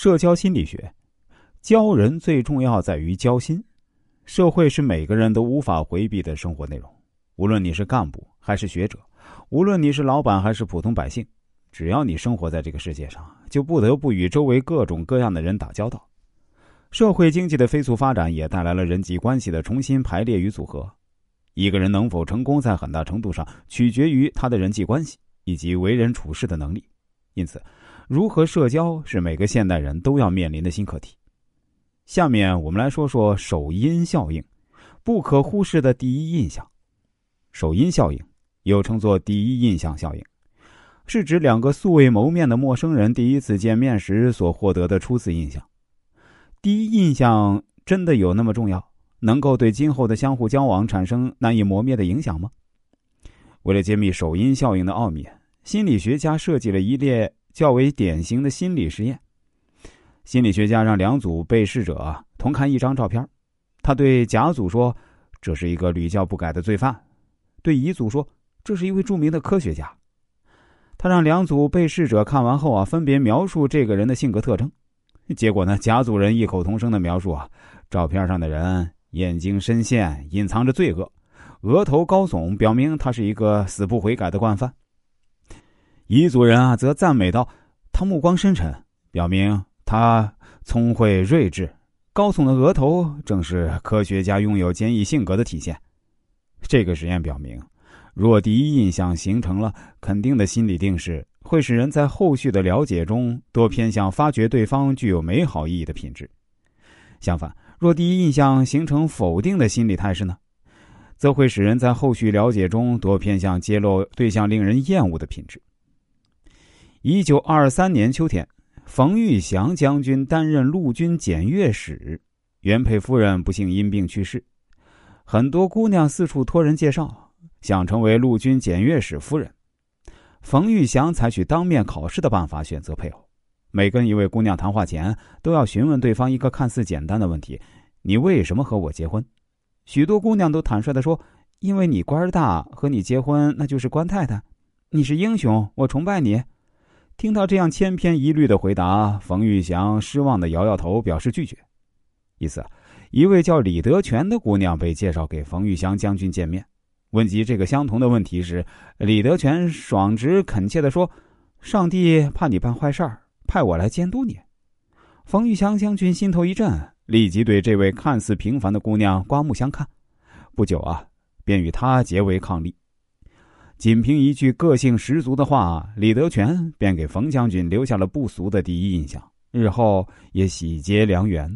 社交心理学，教人最重要在于交心。社会是每个人都无法回避的生活内容，无论你是干部还是学者，无论你是老板还是普通百姓，只要你生活在这个世界上，就不得不与周围各种各样的人打交道。社会经济的飞速发展也带来了人际关系的重新排列与组合。一个人能否成功，在很大程度上取决于他的人际关系以及为人处事的能力。因此。如何社交是每个现代人都要面临的新课题。下面我们来说说首因效应，不可忽视的第一印象。首因效应又称作第一印象效应，是指两个素未谋面的陌生人第一次见面时所获得的初次印象。第一印象真的有那么重要，能够对今后的相互交往产生难以磨灭的影响吗？为了揭秘首因效应的奥秘，心理学家设计了一列。较为典型的心理实验，心理学家让两组被试者同看一张照片，他对甲组说：“这是一个屡教不改的罪犯。”对乙组说：“这是一位著名的科学家。”他让两组被试者看完后啊，分别描述这个人的性格特征。结果呢，甲组人异口同声的描述啊，照片上的人眼睛深陷，隐藏着罪恶，额头高耸，表明他是一个死不悔改的惯犯。彝族人啊，则赞美道：“他目光深沉，表明他聪慧睿智。高耸的额头正是科学家拥有坚毅性格的体现。”这个实验表明，若第一印象形成了肯定的心理定势，会使人在后续的了解中多偏向发掘对方具有美好意义的品质。相反，若第一印象形成否定的心理态势呢，则会使人在后续了解中多偏向揭露对象令人厌恶的品质。一九二三年秋天，冯玉祥将军担任陆军检阅使，原配夫人不幸因病去世，很多姑娘四处托人介绍，想成为陆军检阅使夫人。冯玉祥采取当面考试的办法选择配偶，每跟一位姑娘谈话前，都要询问对方一个看似简单的问题：“你为什么和我结婚？”许多姑娘都坦率地说：“因为你官大，和你结婚那就是官太太，你是英雄，我崇拜你。”听到这样千篇一律的回答，冯玉祥失望的摇摇头，表示拒绝。一次，一位叫李德全的姑娘被介绍给冯玉祥将军见面。问及这个相同的问题时，李德全爽直恳切的说：“上帝怕你办坏事儿，派我来监督你。”冯玉祥将军心头一震，立即对这位看似平凡的姑娘刮目相看。不久啊，便与她结为伉俪。仅凭一句个性十足的话，李德全便给冯将军留下了不俗的第一印象，日后也喜结良缘。